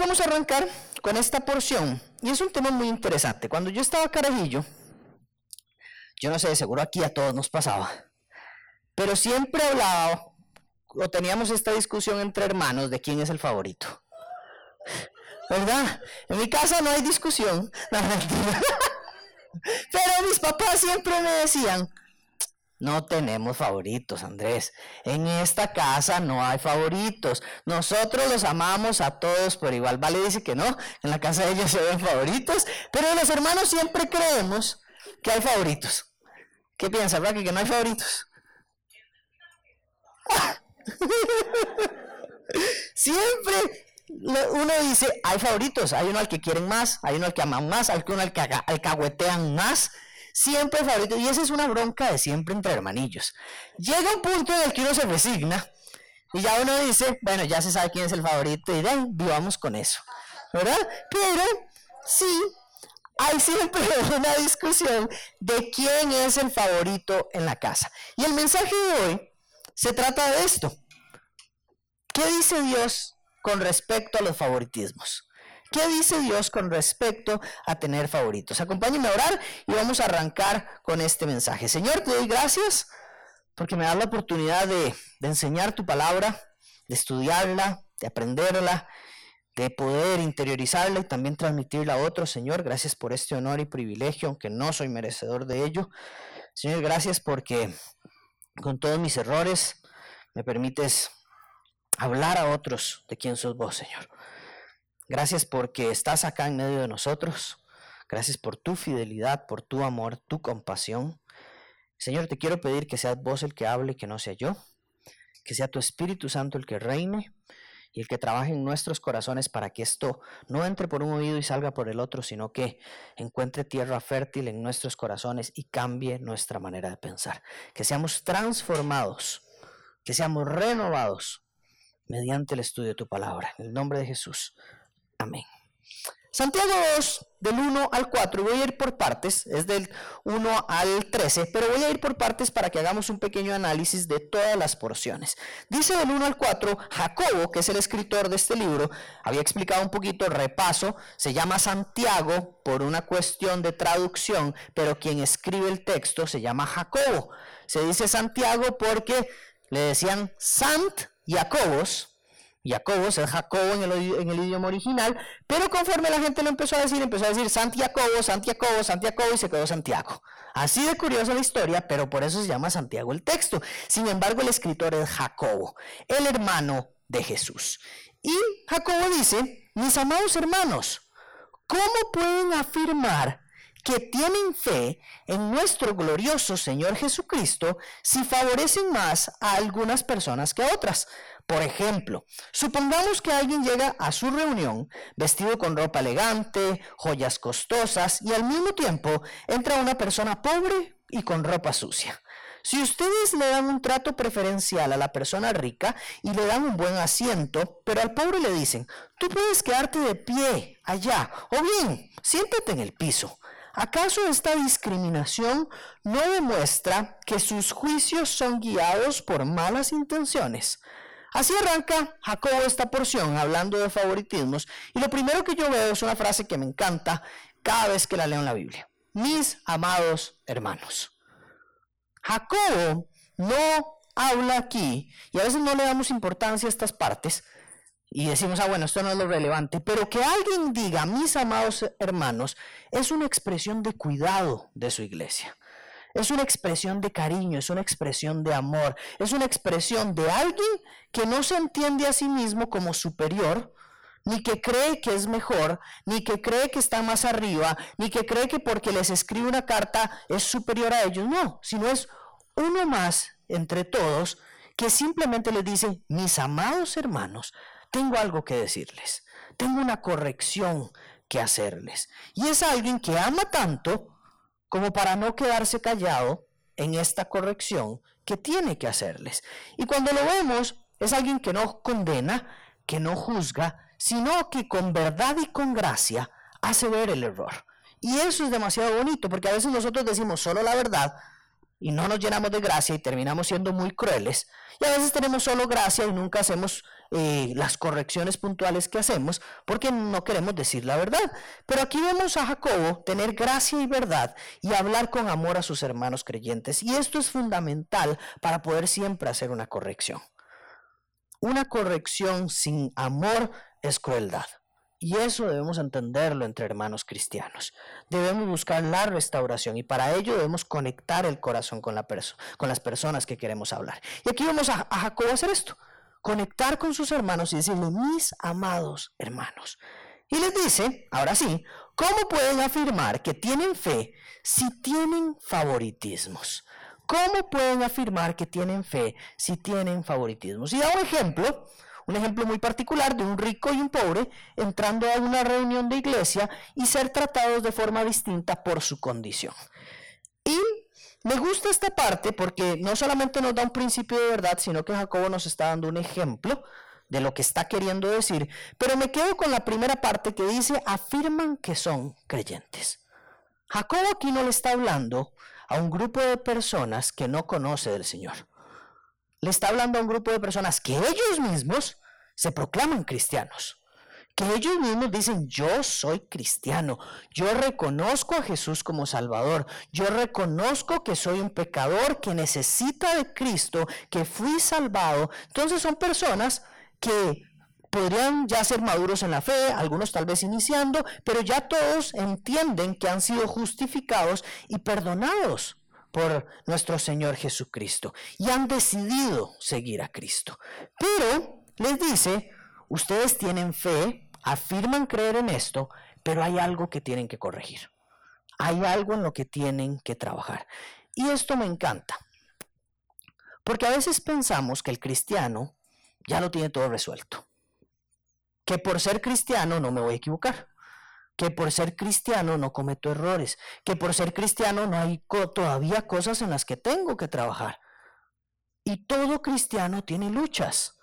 vamos a arrancar con esta porción. Y es un tema muy interesante. Cuando yo estaba carajillo, yo no sé, seguro aquí a todos nos pasaba, pero siempre hablaba o teníamos esta discusión entre hermanos de quién es el favorito. ¿Verdad? En mi casa no hay discusión. Pero mis papás siempre me decían, no tenemos favoritos, Andrés. En esta casa no hay favoritos. Nosotros los amamos a todos por igual. Vale dice que no, en la casa de ellos se ven favoritos, pero los hermanos siempre creemos que hay favoritos. ¿Qué piensa, Raquel, que no hay favoritos? siempre uno dice, hay favoritos, hay uno al que quieren más, hay uno al que aman más, hay uno al que alcahuetean más, siempre favorito, y esa es una bronca de siempre entre hermanillos. Llega un punto en el que uno se resigna, y ya uno dice, bueno, ya se sabe quién es el favorito, y vivamos con eso, ¿verdad? Pero sí, hay siempre una discusión de quién es el favorito en la casa. Y el mensaje de hoy se trata de esto. ¿Qué dice Dios con respecto a los favoritismos. ¿Qué dice Dios con respecto a tener favoritos? Acompáñenme a orar y vamos a arrancar con este mensaje. Señor, te doy gracias porque me das la oportunidad de, de enseñar tu palabra, de estudiarla, de aprenderla, de poder interiorizarla y también transmitirla a otros. Señor, gracias por este honor y privilegio, aunque no soy merecedor de ello. Señor, gracias porque con todos mis errores me permites hablar a otros de quién sos vos, Señor. Gracias porque estás acá en medio de nosotros. Gracias por tu fidelidad, por tu amor, tu compasión. Señor, te quiero pedir que seas vos el que hable, que no sea yo. Que sea tu Espíritu Santo el que reine y el que trabaje en nuestros corazones para que esto no entre por un oído y salga por el otro, sino que encuentre tierra fértil en nuestros corazones y cambie nuestra manera de pensar. Que seamos transformados, que seamos renovados mediante el estudio de tu palabra. En el nombre de Jesús. Amén. Santiago 2, del 1 al 4, voy a ir por partes, es del 1 al 13, pero voy a ir por partes para que hagamos un pequeño análisis de todas las porciones. Dice del 1 al 4, Jacobo, que es el escritor de este libro, había explicado un poquito, repaso, se llama Santiago por una cuestión de traducción, pero quien escribe el texto se llama Jacobo. Se dice Santiago porque le decían Sant Jacobos, Jacobos es Jacobo en el, idioma original, pero conforme la gente lo empezó a decir, empezó a decir Santiago, Santiago, Santiago y se quedó Santiago. Así de curiosa la historia, pero por eso se llama Santiago el texto. Sin embargo, el escritor es Jacobo, el hermano de Jesús. Y Jacobo dice, mis amados hermanos, ¿cómo pueden afirmar que tienen fe en nuestro glorioso Señor Jesucristo si favorecen más a algunas personas que a otras. Por ejemplo, supongamos que alguien llega a su reunión vestido con ropa elegante, joyas costosas y al mismo tiempo entra una persona pobre y con ropa sucia. Si ustedes le dan un trato preferencial a la persona rica y le dan un buen asiento, pero al pobre le dicen, tú puedes quedarte de pie allá, o bien, siéntate en el piso. ¿Acaso esta discriminación no demuestra que sus juicios son guiados por malas intenciones? Así arranca Jacobo esta porción hablando de favoritismos y lo primero que yo veo es una frase que me encanta cada vez que la leo en la Biblia. Mis amados hermanos. Jacobo no habla aquí y a veces no le damos importancia a estas partes y decimos, ah, bueno, esto no es lo relevante, pero que alguien diga, mis amados hermanos, es una expresión de cuidado de su iglesia. Es una expresión de cariño, es una expresión de amor, es una expresión de alguien que no se entiende a sí mismo como superior, ni que cree que es mejor, ni que cree que está más arriba, ni que cree que porque les escribe una carta es superior a ellos, no, sino es uno más entre todos que simplemente les dice, mis amados hermanos, tengo algo que decirles, tengo una corrección que hacerles. Y es alguien que ama tanto como para no quedarse callado en esta corrección que tiene que hacerles. Y cuando lo vemos, es alguien que no condena, que no juzga, sino que con verdad y con gracia hace ver el error. Y eso es demasiado bonito, porque a veces nosotros decimos solo la verdad, y no nos llenamos de gracia y terminamos siendo muy crueles. Y a veces tenemos solo gracia y nunca hacemos eh, las correcciones puntuales que hacemos porque no queremos decir la verdad. Pero aquí vemos a Jacobo tener gracia y verdad y hablar con amor a sus hermanos creyentes. Y esto es fundamental para poder siempre hacer una corrección. Una corrección sin amor es crueldad. Y eso debemos entenderlo entre hermanos cristianos. Debemos buscar la restauración y para ello debemos conectar el corazón con, la con las personas que queremos hablar. Y aquí vamos a, a Jacobo hacer esto, conectar con sus hermanos y decirle, mis amados hermanos. Y les dice, ahora sí, ¿cómo pueden afirmar que tienen fe si tienen favoritismos? ¿Cómo pueden afirmar que tienen fe si tienen favoritismos? Y da un ejemplo un ejemplo muy particular de un rico y un pobre entrando a una reunión de iglesia y ser tratados de forma distinta por su condición. Y me gusta esta parte porque no solamente nos da un principio de verdad, sino que Jacobo nos está dando un ejemplo de lo que está queriendo decir. Pero me quedo con la primera parte que dice, afirman que son creyentes. Jacobo aquí no le está hablando a un grupo de personas que no conoce del Señor. Le está hablando a un grupo de personas que ellos mismos se proclaman cristianos. Que ellos mismos dicen, yo soy cristiano, yo reconozco a Jesús como Salvador, yo reconozco que soy un pecador que necesita de Cristo, que fui salvado. Entonces son personas que podrían ya ser maduros en la fe, algunos tal vez iniciando, pero ya todos entienden que han sido justificados y perdonados por nuestro Señor Jesucristo y han decidido seguir a Cristo. Pero les dice, ustedes tienen fe, afirman creer en esto, pero hay algo que tienen que corregir. Hay algo en lo que tienen que trabajar. Y esto me encanta. Porque a veces pensamos que el cristiano ya lo tiene todo resuelto. Que por ser cristiano no me voy a equivocar. Que por ser cristiano no cometo errores. Que por ser cristiano no hay todavía cosas en las que tengo que trabajar. Y todo cristiano tiene luchas.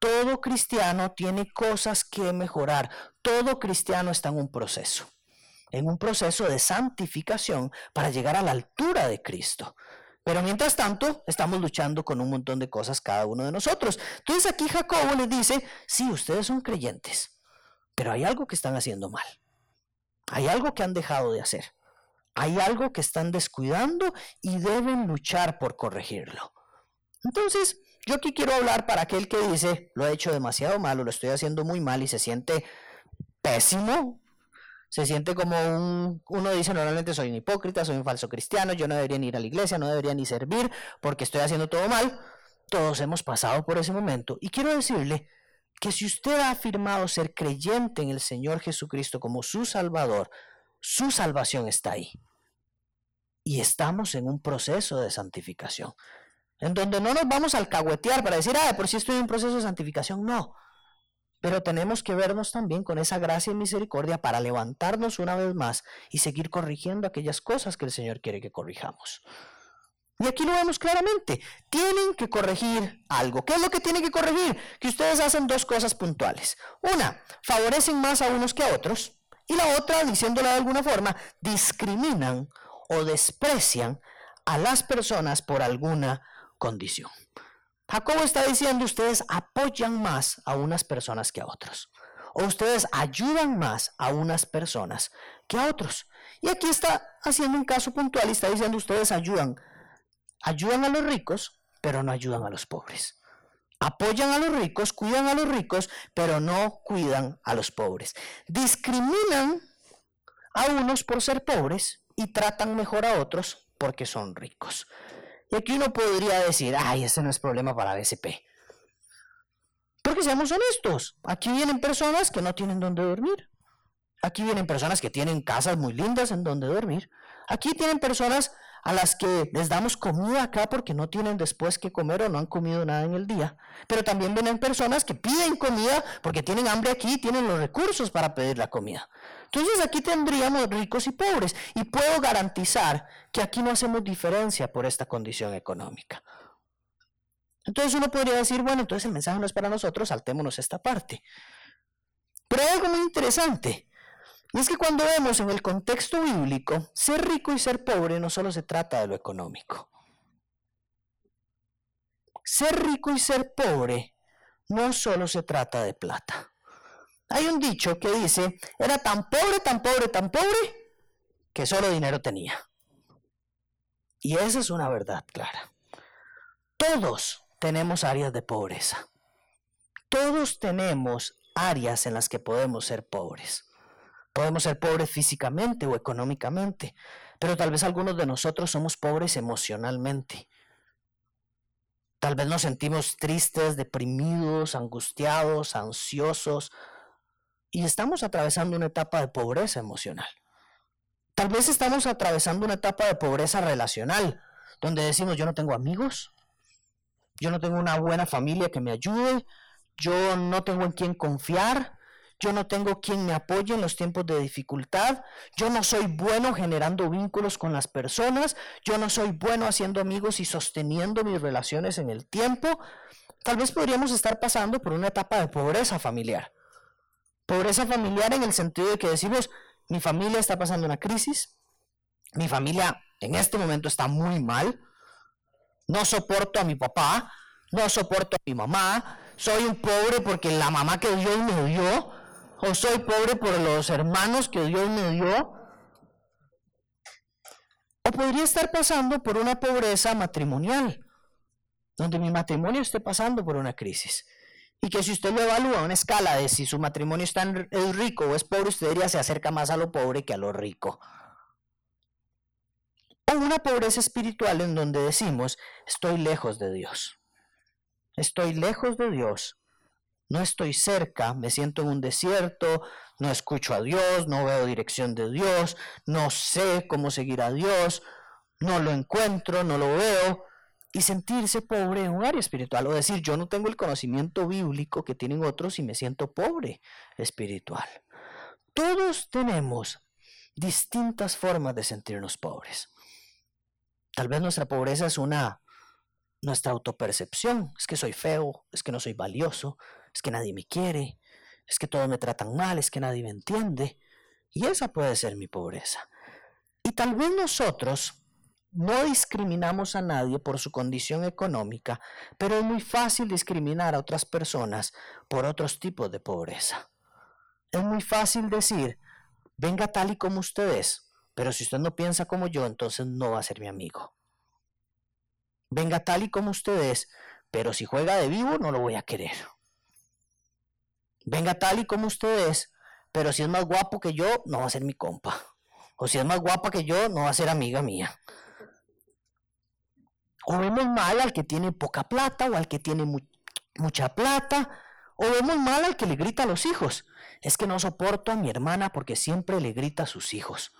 Todo cristiano tiene cosas que mejorar. Todo cristiano está en un proceso, en un proceso de santificación para llegar a la altura de Cristo. Pero mientras tanto, estamos luchando con un montón de cosas cada uno de nosotros. Entonces aquí Jacobo les dice, sí, ustedes son creyentes, pero hay algo que están haciendo mal. Hay algo que han dejado de hacer. Hay algo que están descuidando y deben luchar por corregirlo. Entonces, yo aquí quiero hablar para aquel que dice, lo he hecho demasiado malo, lo estoy haciendo muy mal y se siente pésimo. Se siente como un, uno dice normalmente soy un hipócrita, soy un falso cristiano, yo no debería ni ir a la iglesia, no debería ni servir porque estoy haciendo todo mal. Todos hemos pasado por ese momento. Y quiero decirle que si usted ha afirmado ser creyente en el Señor Jesucristo como su Salvador, su salvación está ahí. Y estamos en un proceso de santificación en donde no nos vamos a alcahuetear para decir, ah, por si estoy en un proceso de santificación, no. Pero tenemos que vernos también con esa gracia y misericordia para levantarnos una vez más y seguir corrigiendo aquellas cosas que el Señor quiere que corrijamos. Y aquí lo vemos claramente. Tienen que corregir algo. ¿Qué es lo que tienen que corregir? Que ustedes hacen dos cosas puntuales. Una, favorecen más a unos que a otros. Y la otra, diciéndola de alguna forma, discriminan o desprecian a las personas por alguna condición. Jacobo está diciendo, ustedes apoyan más a unas personas que a otros. O ustedes ayudan más a unas personas que a otros. Y aquí está haciendo un caso puntual y está diciendo, ustedes ayudan. Ayudan a los ricos, pero no ayudan a los pobres. Apoyan a los ricos, cuidan a los ricos, pero no cuidan a los pobres. Discriminan a unos por ser pobres y tratan mejor a otros porque son ricos. Y aquí uno podría decir, ay, ese no es problema para BSP. Porque seamos honestos, aquí vienen personas que no tienen dónde dormir. Aquí vienen personas que tienen casas muy lindas en donde dormir. Aquí tienen personas a las que les damos comida acá porque no tienen después que comer o no han comido nada en el día. Pero también vienen personas que piden comida porque tienen hambre aquí y tienen los recursos para pedir la comida. Entonces aquí tendríamos ricos y pobres y puedo garantizar que aquí no hacemos diferencia por esta condición económica. Entonces uno podría decir, bueno, entonces el mensaje no es para nosotros, saltémonos esta parte. Pero hay algo muy interesante. Y es que cuando vemos en el contexto bíblico, ser rico y ser pobre no solo se trata de lo económico. ser rico y ser pobre no solo se trata de plata. Hay un dicho que dice, era tan pobre, tan pobre, tan pobre, que solo dinero tenía. Y esa es una verdad clara. Todos tenemos áreas de pobreza. Todos tenemos áreas en las que podemos ser pobres. Podemos ser pobres físicamente o económicamente, pero tal vez algunos de nosotros somos pobres emocionalmente. Tal vez nos sentimos tristes, deprimidos, angustiados, ansiosos, y estamos atravesando una etapa de pobreza emocional. Tal vez estamos atravesando una etapa de pobreza relacional, donde decimos yo no tengo amigos, yo no tengo una buena familia que me ayude, yo no tengo en quién confiar, yo no tengo quien me apoye en los tiempos de dificultad, yo no soy bueno generando vínculos con las personas, yo no soy bueno haciendo amigos y sosteniendo mis relaciones en el tiempo. Tal vez podríamos estar pasando por una etapa de pobreza familiar. Pobreza familiar en el sentido de que decimos, mi familia está pasando una crisis, mi familia en este momento está muy mal, no soporto a mi papá, no soporto a mi mamá, soy un pobre porque la mamá que Dios me dio, o soy pobre por los hermanos que Dios me dio, o podría estar pasando por una pobreza matrimonial, donde mi matrimonio esté pasando por una crisis. Y que si usted lo evalúa a una escala de si su matrimonio está es rico o es pobre, usted diría se acerca más a lo pobre que a lo rico. O una pobreza espiritual en donde decimos, estoy lejos de Dios. Estoy lejos de Dios no estoy cerca, me siento en un desierto, no escucho a Dios, no veo dirección de Dios, no sé cómo seguir a Dios, no lo encuentro, no lo veo, y sentirse pobre en un área espiritual, o decir, yo no tengo el conocimiento bíblico que tienen otros y me siento pobre espiritual. Todos tenemos distintas formas de sentirnos pobres. Tal vez nuestra pobreza es una nuestra autopercepción, es que soy feo, es que no soy valioso, es que nadie me quiere, es que todos me tratan mal, es que nadie me entiende. Y esa puede ser mi pobreza. Y tal vez nosotros no discriminamos a nadie por su condición económica, pero es muy fácil discriminar a otras personas por otros tipos de pobreza. Es muy fácil decir, venga tal y como usted es, pero si usted no piensa como yo, entonces no va a ser mi amigo. Venga tal y como usted es, pero si juega de vivo, no lo voy a querer venga tal y como usted es, pero si es más guapo que yo, no va a ser mi compa. O si es más guapa que yo, no va a ser amiga mía. O vemos mal al que tiene poca plata o al que tiene mucha plata. O vemos mal al que le grita a los hijos. Es que no soporto a mi hermana porque siempre le grita a sus hijos.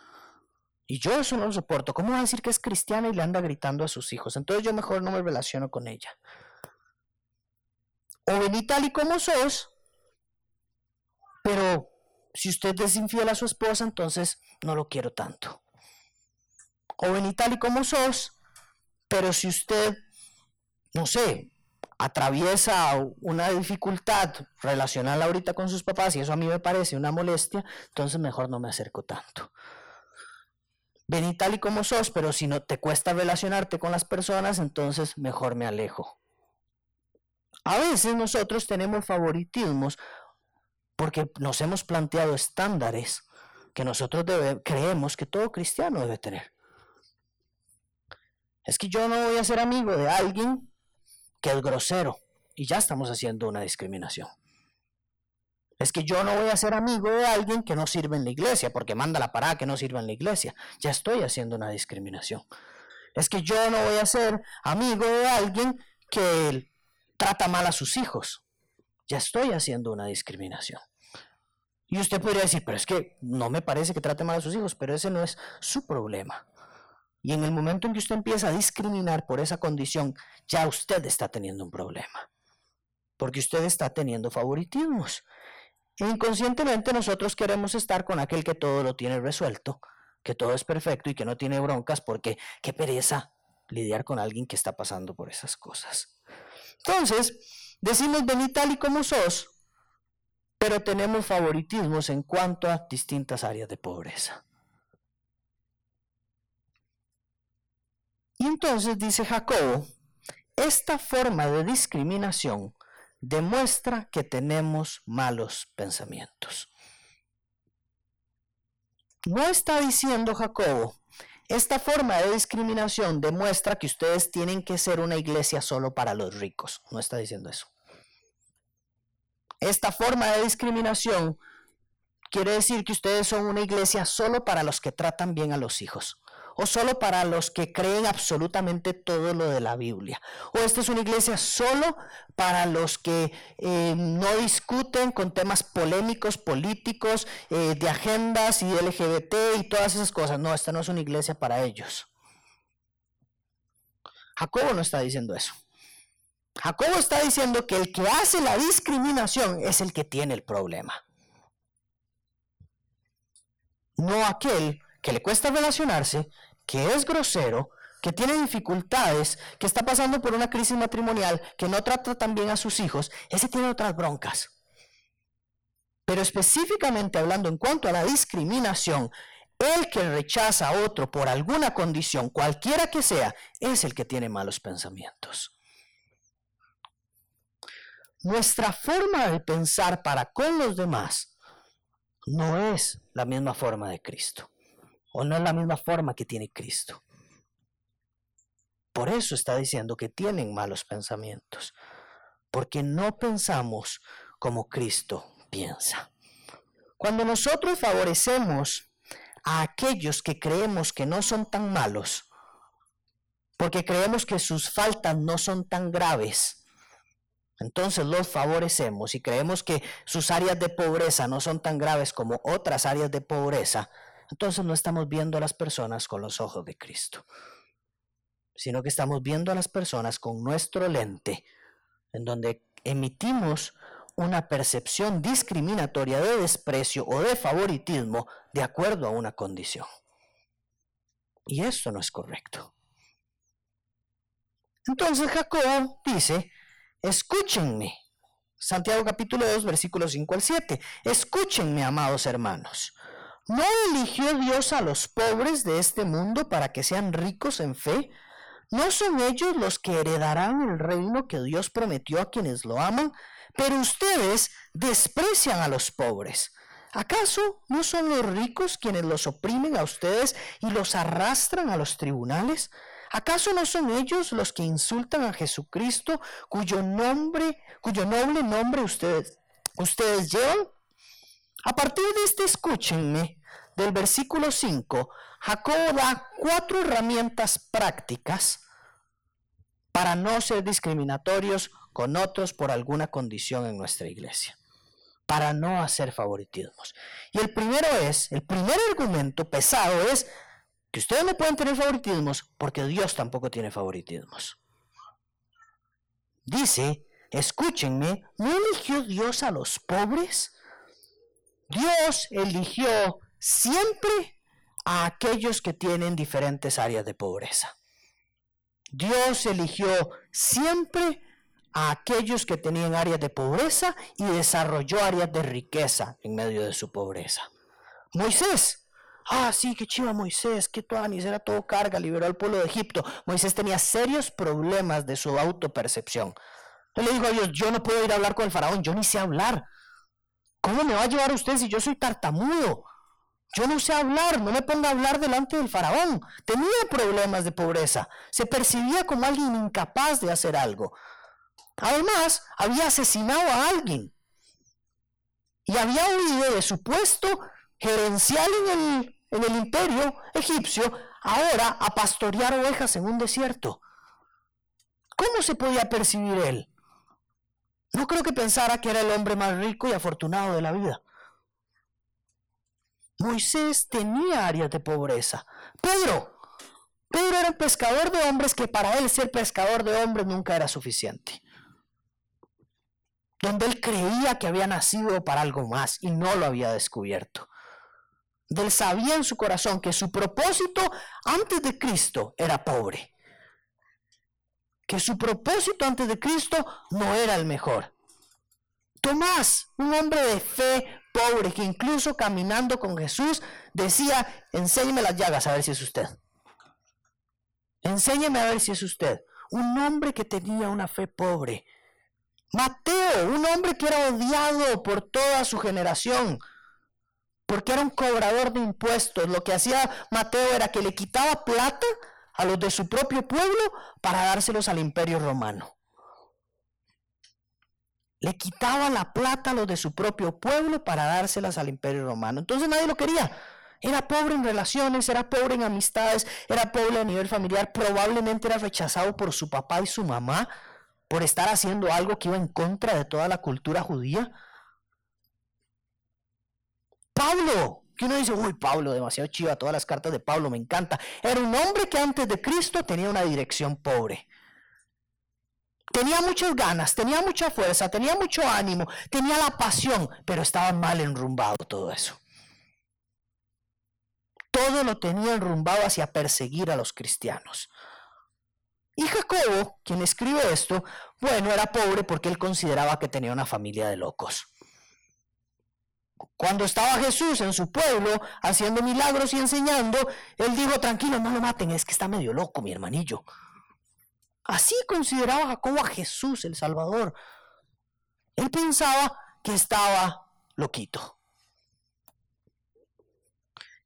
Y yo eso no lo soporto. ¿Cómo va a decir que es cristiana y le anda gritando a sus hijos? Entonces yo mejor no me relaciono con ella. O vení tal y como sos, pero si usted es infiel a su esposa, entonces no lo quiero tanto. O ven tal y como sos, pero si usted, no sé, atraviesa una dificultad relacional ahorita con sus papás y eso a mí me parece una molestia, entonces mejor no me acerco tanto. Ven tal y como sos, pero si no te cuesta relacionarte con las personas, entonces mejor me alejo. A veces nosotros tenemos favoritismos porque nos hemos planteado estándares que nosotros creemos que todo cristiano debe tener. Es que yo no voy a ser amigo de alguien que es grosero y ya estamos haciendo una discriminación. Es que yo no voy a ser amigo de alguien que no sirve en la iglesia porque manda la parada que no sirva en la iglesia. Ya estoy haciendo una discriminación. Es que yo no voy a ser amigo de alguien que trata mal a sus hijos. Ya estoy haciendo una discriminación. Y usted podría decir, pero es que no me parece que trate mal a sus hijos, pero ese no es su problema. Y en el momento en que usted empieza a discriminar por esa condición, ya usted está teniendo un problema. Porque usted está teniendo favoritismos. E inconscientemente nosotros queremos estar con aquel que todo lo tiene resuelto, que todo es perfecto y que no tiene broncas, porque qué pereza lidiar con alguien que está pasando por esas cosas. Entonces, decimos, vení tal y como sos, pero tenemos favoritismos en cuanto a distintas áreas de pobreza. Y entonces dice Jacobo, esta forma de discriminación demuestra que tenemos malos pensamientos. No está diciendo Jacobo, esta forma de discriminación demuestra que ustedes tienen que ser una iglesia solo para los ricos. No está diciendo eso. Esta forma de discriminación quiere decir que ustedes son una iglesia solo para los que tratan bien a los hijos o solo para los que creen absolutamente todo lo de la Biblia. O esta es una iglesia solo para los que eh, no discuten con temas polémicos, políticos, eh, de agendas y LGBT y todas esas cosas. No, esta no es una iglesia para ellos. Jacobo no está diciendo eso. Jacobo está diciendo que el que hace la discriminación es el que tiene el problema. No aquel que le cuesta relacionarse que es grosero, que tiene dificultades, que está pasando por una crisis matrimonial, que no trata tan bien a sus hijos, ese tiene otras broncas. Pero específicamente hablando en cuanto a la discriminación, el que rechaza a otro por alguna condición, cualquiera que sea, es el que tiene malos pensamientos. Nuestra forma de pensar para con los demás no es la misma forma de Cristo o no es la misma forma que tiene Cristo. Por eso está diciendo que tienen malos pensamientos, porque no pensamos como Cristo piensa. Cuando nosotros favorecemos a aquellos que creemos que no son tan malos, porque creemos que sus faltas no son tan graves, entonces los favorecemos y creemos que sus áreas de pobreza no son tan graves como otras áreas de pobreza, entonces no estamos viendo a las personas con los ojos de Cristo, sino que estamos viendo a las personas con nuestro lente, en donde emitimos una percepción discriminatoria de desprecio o de favoritismo de acuerdo a una condición. Y eso no es correcto. Entonces Jacob dice, escúchenme. Santiago capítulo 2, versículos 5 al 7. Escúchenme, amados hermanos. ¿No eligió Dios a los pobres de este mundo para que sean ricos en fe? ¿No son ellos los que heredarán el reino que Dios prometió a quienes lo aman? Pero ustedes desprecian a los pobres. ¿Acaso no son los ricos quienes los oprimen a ustedes y los arrastran a los tribunales? ¿Acaso no son ellos los que insultan a Jesucristo, cuyo nombre, cuyo noble nombre ustedes, ustedes llevan? A partir de este, escúchenme, del versículo 5, Jacobo da cuatro herramientas prácticas para no ser discriminatorios con otros por alguna condición en nuestra iglesia, para no hacer favoritismos. Y el primero es, el primer argumento pesado es que ustedes no pueden tener favoritismos porque Dios tampoco tiene favoritismos. Dice, escúchenme, ¿no eligió Dios a los pobres? Dios eligió siempre a aquellos que tienen diferentes áreas de pobreza. Dios eligió siempre a aquellos que tenían áreas de pobreza y desarrolló áreas de riqueza en medio de su pobreza. Moisés, ah, sí, qué chiva Moisés, qué tuanis, era todo carga, liberó al pueblo de Egipto. Moisés tenía serios problemas de su autopercepción. Él le dijo a Dios, yo no puedo ir a hablar con el faraón, yo ni sé hablar. ¿Cómo me va a llevar usted si yo soy tartamudo? Yo no sé hablar, no me ponga a hablar delante del faraón. Tenía problemas de pobreza, se percibía como alguien incapaz de hacer algo. Además, había asesinado a alguien y había huido de su puesto gerencial en el, en el imperio egipcio, ahora a pastorear ovejas en un desierto. ¿Cómo se podía percibir él? No creo que pensara que era el hombre más rico y afortunado de la vida. Moisés tenía áreas de pobreza. Pedro, Pedro era un pescador de hombres que para él ser pescador de hombres nunca era suficiente. Donde él creía que había nacido para algo más y no lo había descubierto. Él sabía en su corazón que su propósito antes de Cristo era pobre. Que su propósito antes de Cristo no era el mejor. Tomás, un hombre de fe, pobre que incluso caminando con Jesús decía, enséñeme las llagas a ver si es usted. Enséñeme a ver si es usted. un hombre que tenía una fe pobre. Mateo, un hombre que era odiado por toda su generación, porque era un cobrador de impuestos. Lo que hacía Mateo era que le quitaba plata a los de su propio pueblo para dárselos al imperio romano. Le quitaba la plata a los de su propio pueblo para dárselas al imperio romano. Entonces nadie lo quería. Era pobre en relaciones, era pobre en amistades, era pobre a nivel familiar, probablemente era rechazado por su papá y su mamá por estar haciendo algo que iba en contra de toda la cultura judía. Pablo, que uno dice, uy, Pablo, demasiado chiva, todas las cartas de Pablo, me encanta. Era un hombre que antes de Cristo tenía una dirección pobre. Tenía muchas ganas, tenía mucha fuerza, tenía mucho ánimo, tenía la pasión, pero estaba mal enrumbado todo eso. Todo lo tenía enrumbado hacia perseguir a los cristianos. Y Jacobo, quien escribe esto, bueno, era pobre porque él consideraba que tenía una familia de locos. Cuando estaba Jesús en su pueblo haciendo milagros y enseñando, él dijo, tranquilo, no lo maten, es que está medio loco mi hermanillo. Así consideraba Jacobo a Jesús el Salvador. Él pensaba que estaba loquito.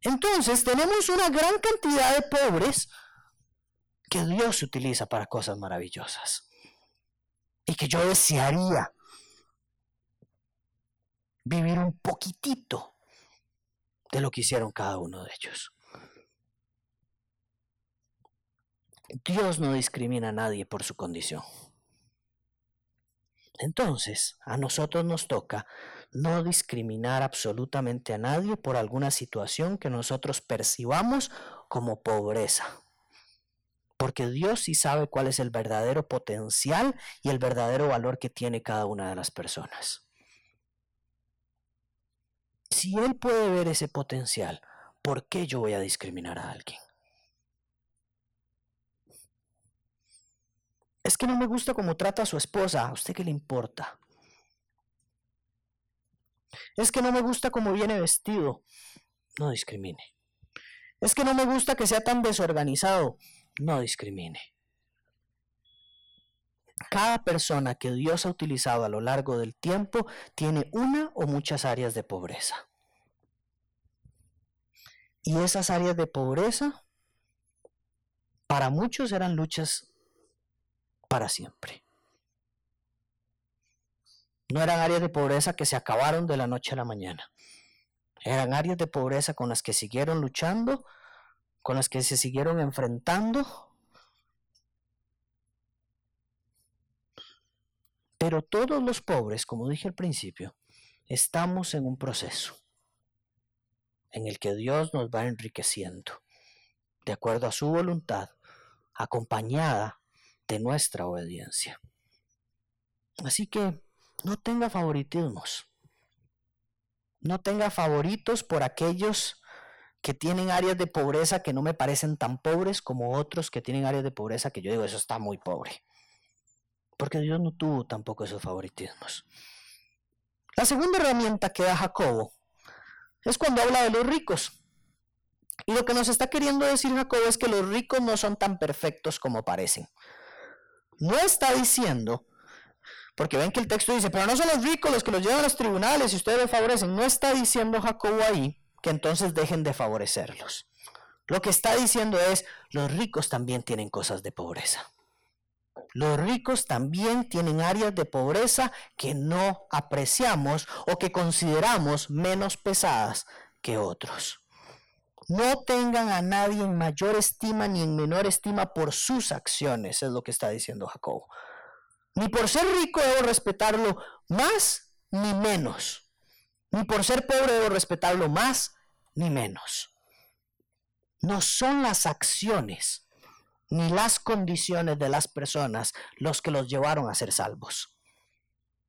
Entonces tenemos una gran cantidad de pobres que Dios utiliza para cosas maravillosas. Y que yo desearía vivir un poquitito de lo que hicieron cada uno de ellos. Dios no discrimina a nadie por su condición. Entonces, a nosotros nos toca no discriminar absolutamente a nadie por alguna situación que nosotros percibamos como pobreza. Porque Dios sí sabe cuál es el verdadero potencial y el verdadero valor que tiene cada una de las personas. Si Él puede ver ese potencial, ¿por qué yo voy a discriminar a alguien? Es que no me gusta cómo trata a su esposa. ¿A usted qué le importa? Es que no me gusta cómo viene vestido. No discrimine. Es que no me gusta que sea tan desorganizado. No discrimine. Cada persona que Dios ha utilizado a lo largo del tiempo tiene una o muchas áreas de pobreza. Y esas áreas de pobreza, para muchos eran luchas para siempre. No eran áreas de pobreza que se acabaron de la noche a la mañana. Eran áreas de pobreza con las que siguieron luchando, con las que se siguieron enfrentando. Pero todos los pobres, como dije al principio, estamos en un proceso en el que Dios nos va enriqueciendo, de acuerdo a su voluntad, acompañada de nuestra obediencia. Así que no tenga favoritismos. No tenga favoritos por aquellos que tienen áreas de pobreza que no me parecen tan pobres como otros que tienen áreas de pobreza que yo digo, eso está muy pobre. Porque Dios no tuvo tampoco esos favoritismos. La segunda herramienta que da Jacobo es cuando habla de los ricos. Y lo que nos está queriendo decir Jacobo es que los ricos no son tan perfectos como parecen. No está diciendo, porque ven que el texto dice, pero no son los ricos los que los llevan a los tribunales y ustedes les favorecen. No está diciendo Jacobo ahí que entonces dejen de favorecerlos. Lo que está diciendo es, los ricos también tienen cosas de pobreza. Los ricos también tienen áreas de pobreza que no apreciamos o que consideramos menos pesadas que otros. No tengan a nadie en mayor estima ni en menor estima por sus acciones, es lo que está diciendo Jacobo. Ni por ser rico debo respetarlo más ni menos. Ni por ser pobre debo respetarlo más ni menos. No son las acciones ni las condiciones de las personas los que los llevaron a ser salvos.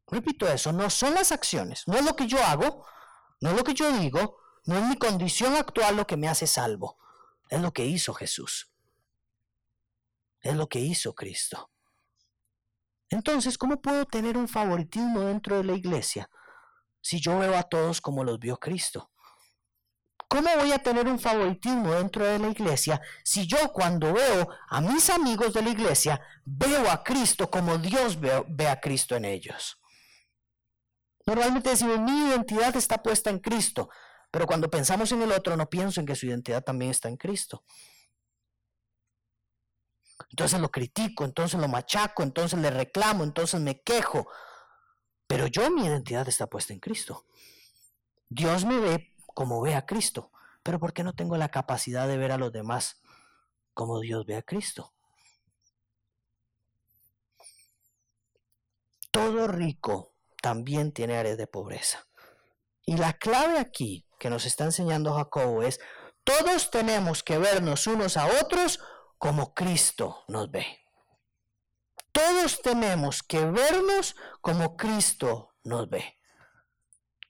Repito eso, no son las acciones, no es lo que yo hago, no es lo que yo digo, no es mi condición actual lo que me hace salvo, es lo que hizo Jesús. Es lo que hizo Cristo. Entonces, ¿cómo puedo tener un favoritismo dentro de la iglesia si yo veo a todos como los vio Cristo? ¿Cómo voy a tener un favoritismo dentro de la iglesia si yo cuando veo a mis amigos de la iglesia veo a Cristo como Dios ve, a Cristo en ellos? Normalmente decimos, mi identidad está puesta en Cristo, pero cuando pensamos en el otro no pienso en que su identidad también está en Cristo. Entonces lo critico, entonces lo machaco, entonces le reclamo, entonces me quejo. Pero yo mi identidad está puesta en Cristo. Dios me ve como ve a Cristo, pero ¿por qué no tengo la capacidad de ver a los demás como Dios ve a Cristo? Todo rico también tiene áreas de pobreza. Y la clave aquí que nos está enseñando Jacobo es, todos tenemos que vernos unos a otros como Cristo nos ve. Todos tenemos que vernos como Cristo nos ve.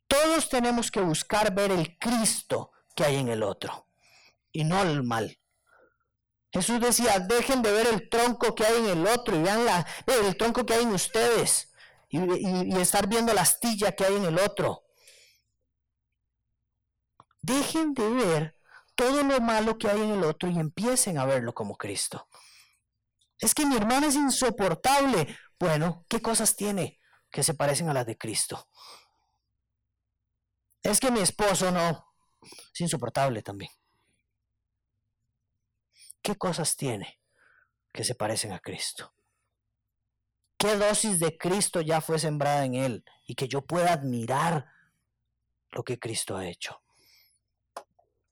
Todos tenemos que buscar ver el Cristo que hay en el otro y no el mal. Jesús decía, dejen de ver el tronco que hay en el otro y vean la, el tronco que hay en ustedes y, y estar viendo la astilla que hay en el otro. Dejen de ver todo lo malo que hay en el otro y empiecen a verlo como Cristo. Es que mi hermana es insoportable. Bueno, ¿qué cosas tiene que se parecen a las de Cristo? Es que mi esposo no. Es insoportable también. ¿Qué cosas tiene que se parecen a Cristo? ¿Qué dosis de Cristo ya fue sembrada en él y que yo pueda admirar lo que Cristo ha hecho?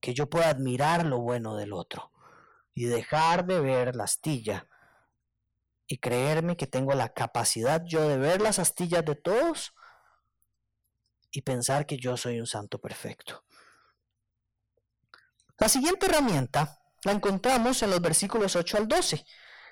Que yo pueda admirar lo bueno del otro y dejar de ver la astilla y creerme que tengo la capacidad yo de ver las astillas de todos y pensar que yo soy un santo perfecto. La siguiente herramienta la encontramos en los versículos 8 al 12.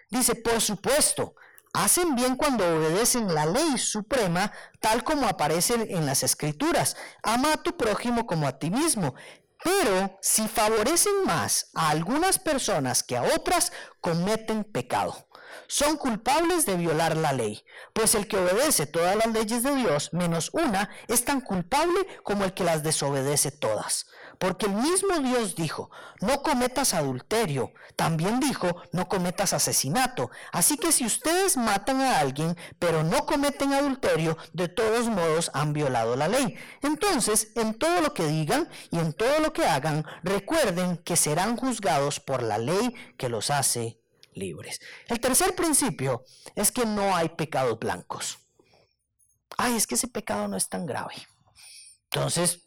Dice, por supuesto, hacen bien cuando obedecen la ley suprema tal como aparece en las escrituras. Ama a tu prójimo como a ti mismo. Pero si favorecen más a algunas personas que a otras, cometen pecado son culpables de violar la ley, pues el que obedece todas las leyes de Dios, menos una, es tan culpable como el que las desobedece todas. Porque el mismo Dios dijo, no cometas adulterio, también dijo, no cometas asesinato. Así que si ustedes matan a alguien, pero no cometen adulterio, de todos modos han violado la ley. Entonces, en todo lo que digan y en todo lo que hagan, recuerden que serán juzgados por la ley que los hace libres. El tercer principio es que no hay pecados blancos. Ay, es que ese pecado no es tan grave. Entonces,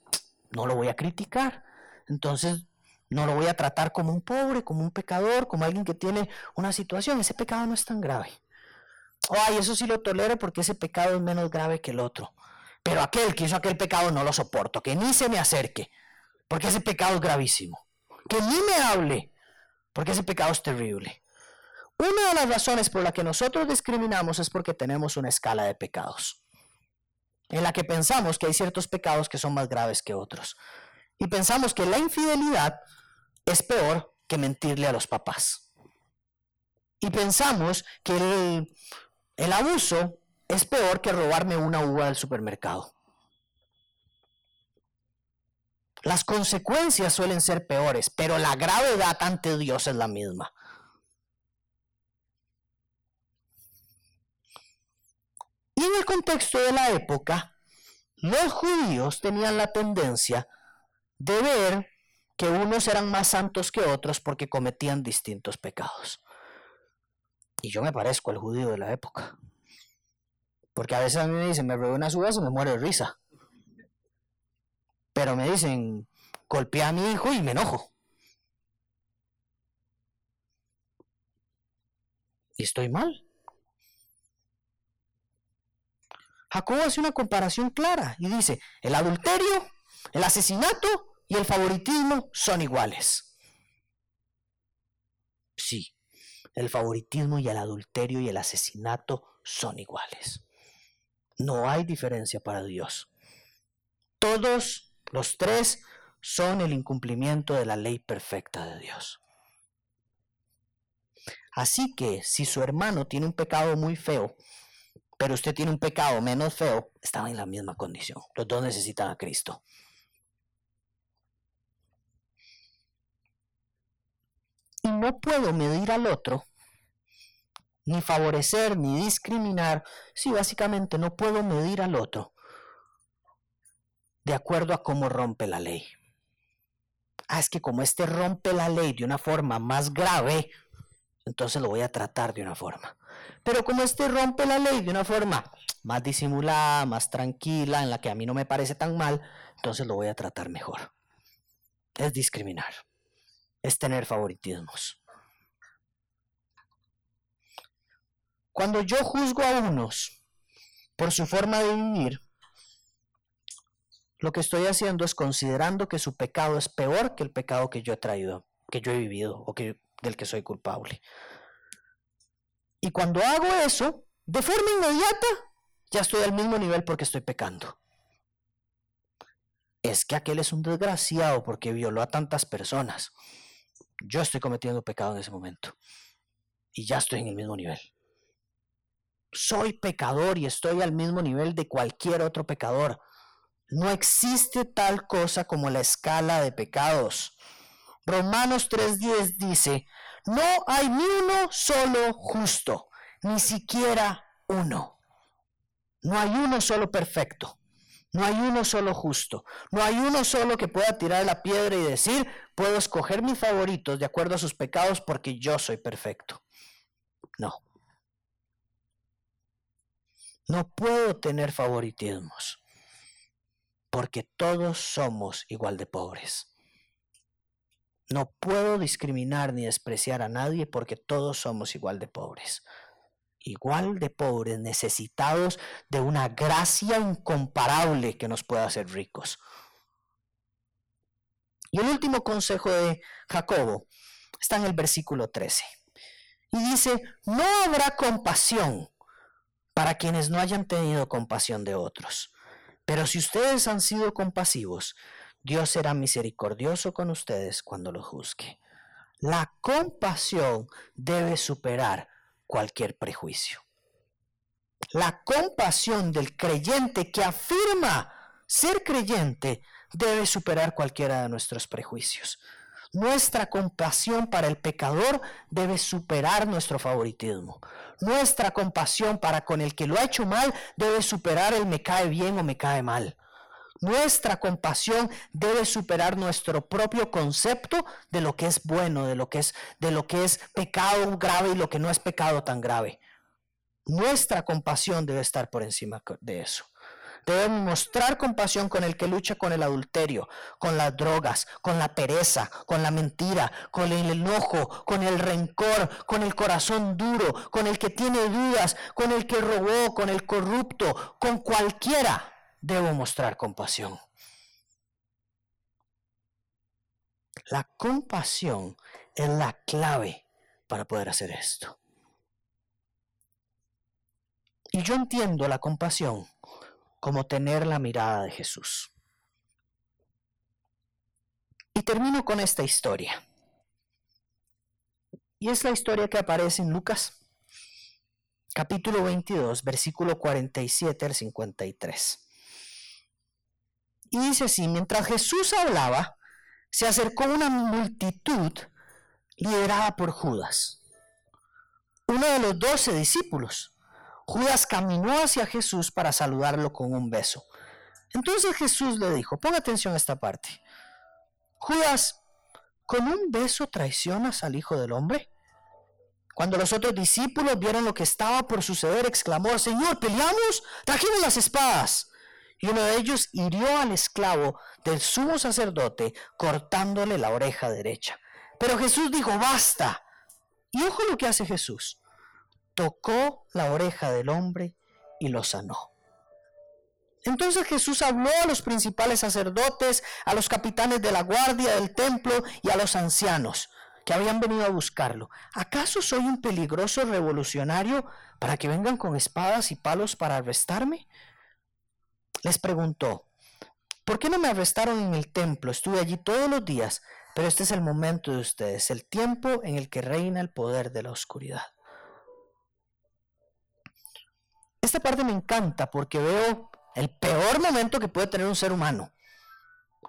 no lo voy a criticar. Entonces, no lo voy a tratar como un pobre, como un pecador, como alguien que tiene una situación. Ese pecado no es tan grave. Ay, eso sí lo tolero porque ese pecado es menos grave que el otro. Pero aquel que hizo aquel pecado no lo soporto, que ni se me acerque, porque ese pecado es gravísimo. Que ni me hable, porque ese pecado es terrible. Una de las razones por la que nosotros discriminamos es porque tenemos una escala de pecados, en la que pensamos que hay ciertos pecados que son más graves que otros. Y pensamos que la infidelidad es peor que mentirle a los papás. Y pensamos que el, abuso es peor que robarme una uva del supermercado. Las consecuencias suelen ser peores, pero la gravedad ante Dios es la misma. En el contexto de la época, los judíos tenían la tendencia de ver que unos eran más santos que otros porque cometían distintos pecados. Y yo me parezco al judío de la época. Porque a veces a mí me dicen, me robé una uvas y me muero de risa. Pero me dicen, golpeé a mi hijo y me enojo. Y estoy mal. Jacobo hace una comparación clara y dice, el adulterio, el asesinato y el favoritismo son iguales. Sí, el favoritismo y el adulterio y el asesinato son iguales. No hay diferencia para Dios. Todos los tres son el incumplimiento de la ley perfecta de Dios. Así que si su hermano tiene un pecado muy feo, pero usted tiene un pecado menos feo, estaba en la misma condición. Los dos necesitan a Cristo. Y no puedo medir al otro, ni favorecer, ni discriminar, si básicamente no puedo medir al otro de acuerdo a cómo rompe la ley. Ah, es que como este rompe la ley de una forma más grave, entonces lo voy a tratar de una forma. Pero como este rompe la ley de una forma más disimulada, más tranquila, en la que a mí no me parece tan mal, entonces lo voy a tratar mejor. Es discriminar, es tener favoritismos. Cuando yo juzgo a unos por su forma de vivir, lo que estoy haciendo es considerando que su pecado es peor que el pecado que yo he traído, que yo he vivido o que, del que soy culpable. Y cuando hago eso, de forma inmediata, ya estoy al mismo nivel porque estoy pecando. Es que aquel es un desgraciado porque violó a tantas personas. Yo estoy cometiendo pecado en ese momento. Y ya estoy en el mismo nivel. Soy pecador y estoy al mismo nivel de cualquier otro pecador. No existe tal cosa como la escala de pecados. Romanos 3:10 dice, no hay ni uno solo justo, ni siquiera uno. No hay uno solo perfecto. No hay uno solo justo. No hay uno solo que pueda tirar la piedra y decir, puedo escoger mis favoritos de acuerdo a sus pecados porque yo soy perfecto. No. No puedo tener favoritismos porque todos somos igual de pobres. No puedo discriminar ni despreciar a nadie porque todos somos igual de pobres. Igual de pobres, necesitados de una gracia incomparable que nos pueda hacer ricos. Y el último consejo de Jacobo está en el versículo 13. Y dice, no habrá compasión para quienes no hayan tenido compasión de otros. Pero si ustedes han sido compasivos, Dios será misericordioso con ustedes cuando lo juzgue. La compasión debe superar cualquier prejuicio. La compasión del creyente que afirma ser creyente debe superar cualquiera de nuestros prejuicios. Nuestra compasión para el pecador debe superar nuestro favoritismo. Nuestra compasión para con el que lo ha hecho mal debe superar el me cae bien o me cae mal. Nuestra compasión debe superar nuestro propio concepto de lo que es bueno, de lo que es, de lo que es pecado grave y lo que no es pecado tan grave. Nuestra compasión debe estar por encima de eso. Debemos mostrar compasión con el que lucha con el adulterio, con las drogas, con la pereza, con la mentira, con el enojo, con el rencor, con el corazón duro, con el que tiene dudas, con el que robó, con el corrupto, con cualquiera debo mostrar compasión. La compasión es la clave para poder hacer esto. Y yo entiendo la compasión como tener la mirada de Jesús. Y termino con esta historia. Y es la historia que aparece en Lucas, capítulo 22, versículo 47 al 53. Y dice así, mientras Jesús hablaba, se acercó una multitud liderada por Judas, uno de los doce discípulos. Judas caminó hacia Jesús para saludarlo con un beso. Entonces Jesús le dijo, ponga atención a esta parte. Judas, ¿con un beso traicionas al Hijo del Hombre? Cuando los otros discípulos vieron lo que estaba por suceder, exclamó, Señor, ¿peleamos? Trajimos las espadas y uno de ellos hirió al esclavo del sumo sacerdote cortándole la oreja derecha. Pero Jesús dijo, basta. Y ojo lo que hace Jesús. Tocó la oreja del hombre y lo sanó. Entonces Jesús habló a los principales sacerdotes, a los capitanes de la guardia del templo y a los ancianos que habían venido a buscarlo. ¿Acaso soy un peligroso revolucionario para que vengan con espadas y palos para arrestarme? Les preguntó, ¿por qué no me arrestaron en el templo? Estuve allí todos los días, pero este es el momento de ustedes, el tiempo en el que reina el poder de la oscuridad. Esta parte me encanta porque veo el peor momento que puede tener un ser humano,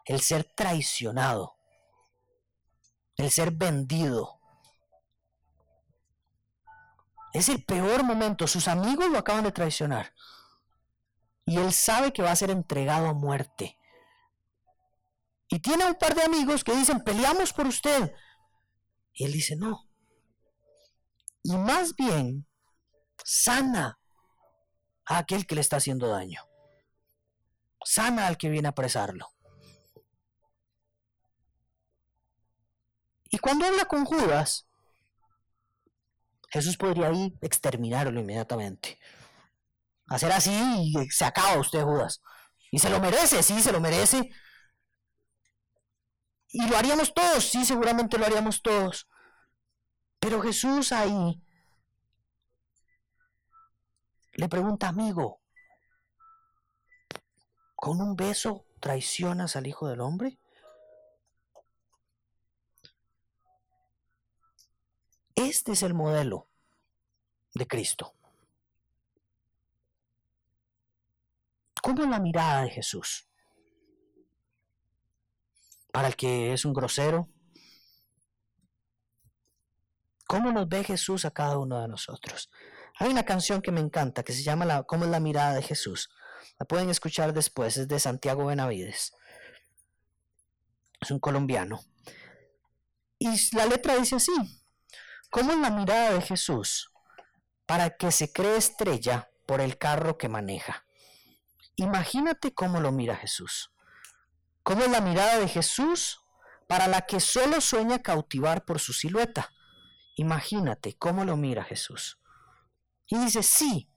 el ser traicionado, el ser vendido, Es el peor momento. Sus amigos lo acaban de traicionar. Y él sabe que va a ser entregado a muerte. Y tiene un par de amigos que dicen, peleamos por usted. Y él dice, no. Y más bien, sana a aquel que le está haciendo daño. Sana al que viene a apresarlo. Y cuando habla con Judas, Jesús podría ir exterminarlo inmediatamente. Hacer así y se acaba usted, Judas. Y se lo merece, sí, se lo merece. Y lo haríamos todos, sí, seguramente lo haríamos todos. Pero Jesús ahí le pregunta, amigo, ¿con un beso traicionas al Hijo del Hombre? Este es el modelo de Cristo. ¿Cómo es la mirada de Jesús? Para el que es un grosero, ¿cómo nos ve Jesús a cada uno de nosotros? Hay una canción que me encanta que se llama la, ¿Cómo es la mirada de Jesús? La pueden escuchar después, es de Santiago Benavides. Es un colombiano. Y la letra dice así, ¿Cómo es la mirada de Jesús para que se cree estrella por el carro que maneja? Imagínate cómo lo mira Jesús. ¿Cómo es la mirada de Jesús para la que solo sueña cautivar por su silueta? Imagínate cómo lo mira Jesús. Y dice, sí,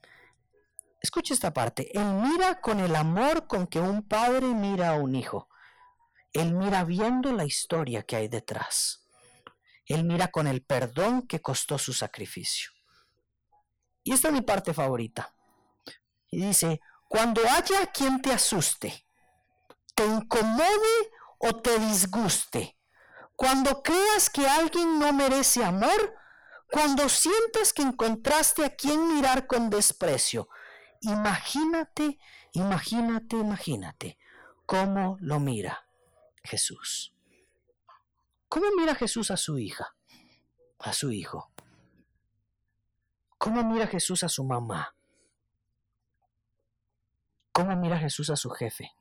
escucha esta parte, Él mira con el amor con que un padre mira a un hijo. Él mira viendo la historia que hay detrás. Él mira con el perdón que costó su sacrificio. Y esta es mi parte favorita. Y dice, cuando haya quien te asuste, te incomode o te disguste, cuando creas que alguien no merece amor, cuando sientas que encontraste a quien mirar con desprecio, imagínate, imagínate, imagínate cómo lo mira Jesús. ¿Cómo mira Jesús a su hija? A su hijo. ¿Cómo mira Jesús a su mamá? ¿Cómo mira Jesús a su jefe?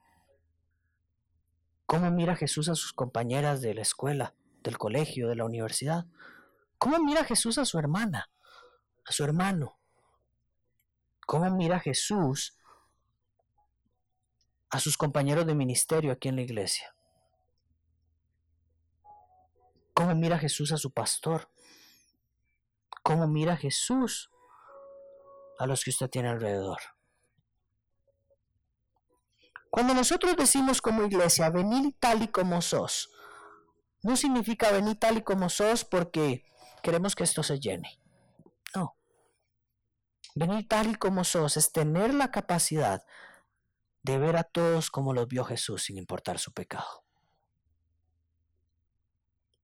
¿Cómo mira Jesús a sus compañeras de la escuela, del colegio, de la universidad? ¿Cómo mira Jesús a su hermana, a su hermano? ¿Cómo mira Jesús a sus compañeros de ministerio aquí en la iglesia? ¿Cómo mira Jesús a su pastor? ¿Cómo mira Jesús a los que usted tiene alrededor? Cuando nosotros decimos como iglesia, venir tal y como sos, no significa venir tal y como sos porque queremos que esto se llene. No. Venir tal y como sos es tener la capacidad de ver a todos como los vio Jesús sin importar su pecado.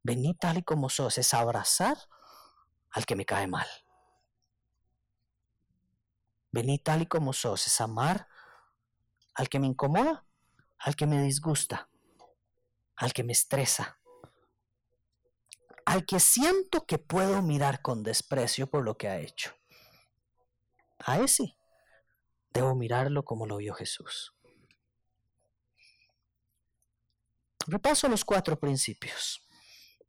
Venir tal y como sos es abrazar al que me cae mal. Venir tal y como sos es amar al que me incomoda, al que me disgusta, al que me estresa, al que siento que puedo mirar con desprecio por lo que ha hecho. A ese debo mirarlo como lo vio Jesús. Repaso los cuatro principios.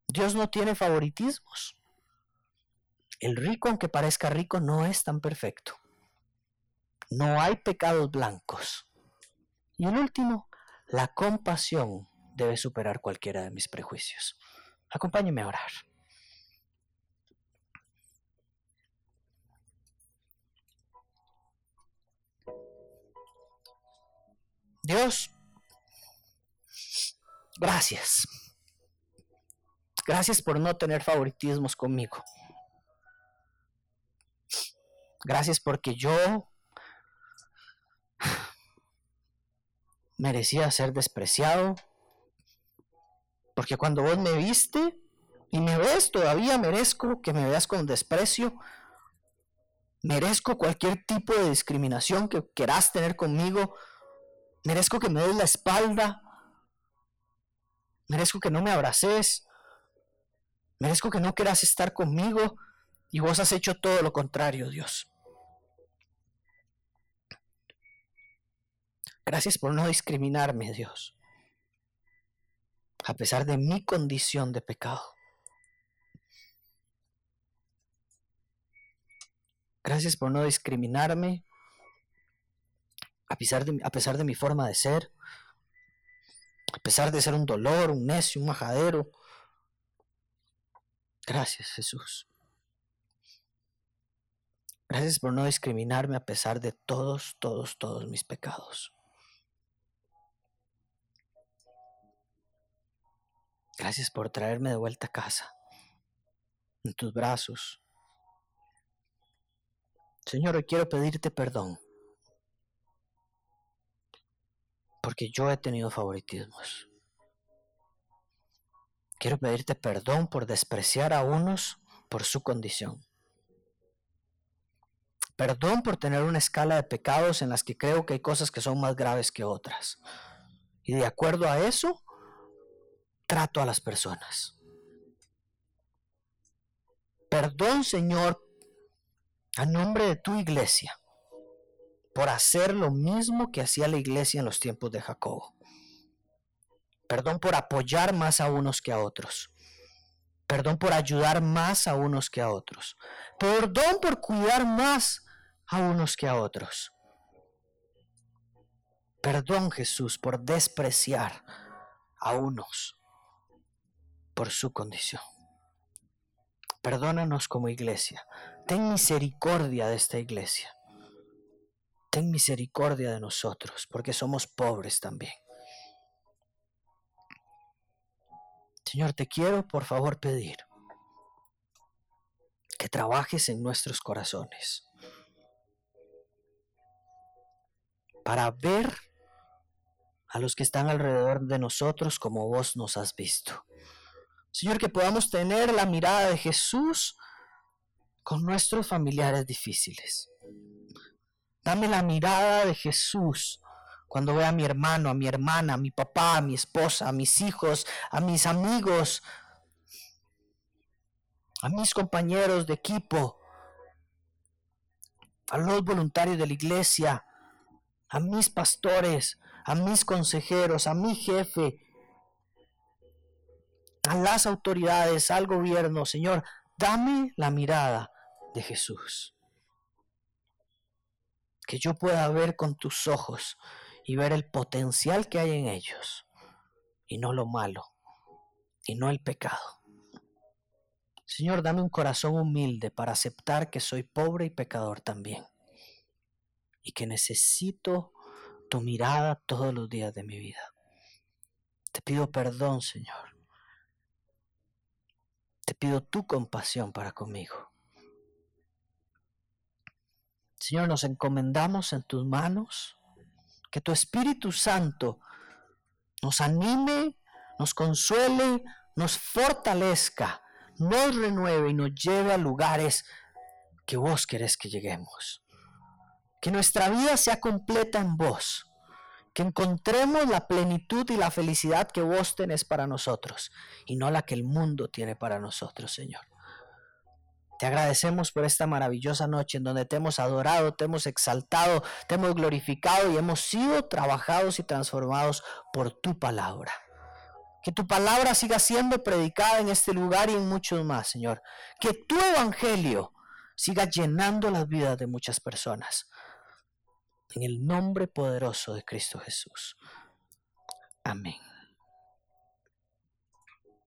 Dios no tiene favoritismos. El rico, aunque parezca rico, no es tan perfecto. No hay pecados blancos. Y el último, la compasión debe superar cualquiera de mis prejuicios. Acompáñeme a orar. Dios, gracias. Gracias por no tener favoritismos conmigo. Gracias porque yo merecía ser despreciado. Porque cuando vos me viste y me ves, todavía merezco que me veas con desprecio. Merezco cualquier tipo de discriminación que quieras tener conmigo. Merezco que me des la espalda. Merezco que no me abraces. Merezco que no quieras estar conmigo. Y vos has hecho todo lo contrario, Dios. Gracias por no discriminarme, Dios, a pesar de mi condición de pecado. Gracias por no discriminarme a pesar, de, a pesar de mi forma de ser, a pesar de ser un dolor, un necio, un majadero. Gracias, Jesús. Gracias por no discriminarme a pesar de todos, todos, todos mis pecados. Gracias por traerme de vuelta a casa, en tus brazos. Señor, hoy quiero pedirte perdón, porque yo he tenido favoritismos. Quiero pedirte perdón por despreciar a unos por su condición. Perdón por tener una escala de pecados en las que creo que hay cosas que son más graves que otras. Y de acuerdo a eso, trato a las personas. Perdón, Señor, a nombre de tu iglesia, por hacer lo mismo que hacía la iglesia en los tiempos de Jacobo. Perdón por apoyar más a unos que a otros. Perdón por ayudar más a unos que a otros. Perdón por cuidar más a unos que a otros. Perdón Jesús por despreciar a unos por su condición. Perdónanos como iglesia. Ten misericordia de esta iglesia. Ten misericordia de nosotros, porque somos pobres también. Señor, te quiero por favor pedir que trabajes en nuestros corazones para ver a los que están alrededor de nosotros como vos nos has visto. Señor, que podamos tener la mirada de Jesús con nuestros familiares difíciles. Dame la mirada de Jesús cuando vea a mi hermano, a mi hermana, a mi papá, a mi esposa, a mis hijos, a mis amigos, a mis compañeros de equipo, a los voluntarios de la iglesia, a mis pastores, a mis consejeros, a mi jefe, a las autoridades, al gobierno, Señor, dame la mirada de Jesús. Que yo pueda ver con tus ojos y ver el potencial que hay en ellos y no lo malo y no el pecado. Señor, dame un corazón humilde para aceptar que soy pobre y pecador también y que necesito tu mirada todos los días de mi vida. Te pido perdón, Señor, te pido tu compasión para conmigo. Señor, nos encomendamos en tus manos. Que tu Espíritu Santo nos anime, nos consuele, nos fortalezca, nos renueve y nos lleve a lugares que vos querés que lleguemos. Que nuestra vida sea completa en vos que encontremos la plenitud y la felicidad que vos tenés para nosotros y no la que el mundo tiene para nosotros, Señor. Te agradecemos por esta maravillosa noche en donde te hemos adorado, te hemos exaltado, te hemos glorificado y hemos sido trabajados y transformados por tu palabra. Que tu palabra siga siendo predicada en este lugar y en muchos más, Señor. Que tu evangelio siga llenando las vidas de muchas personas en el nombre poderoso de Cristo Jesús. Amén.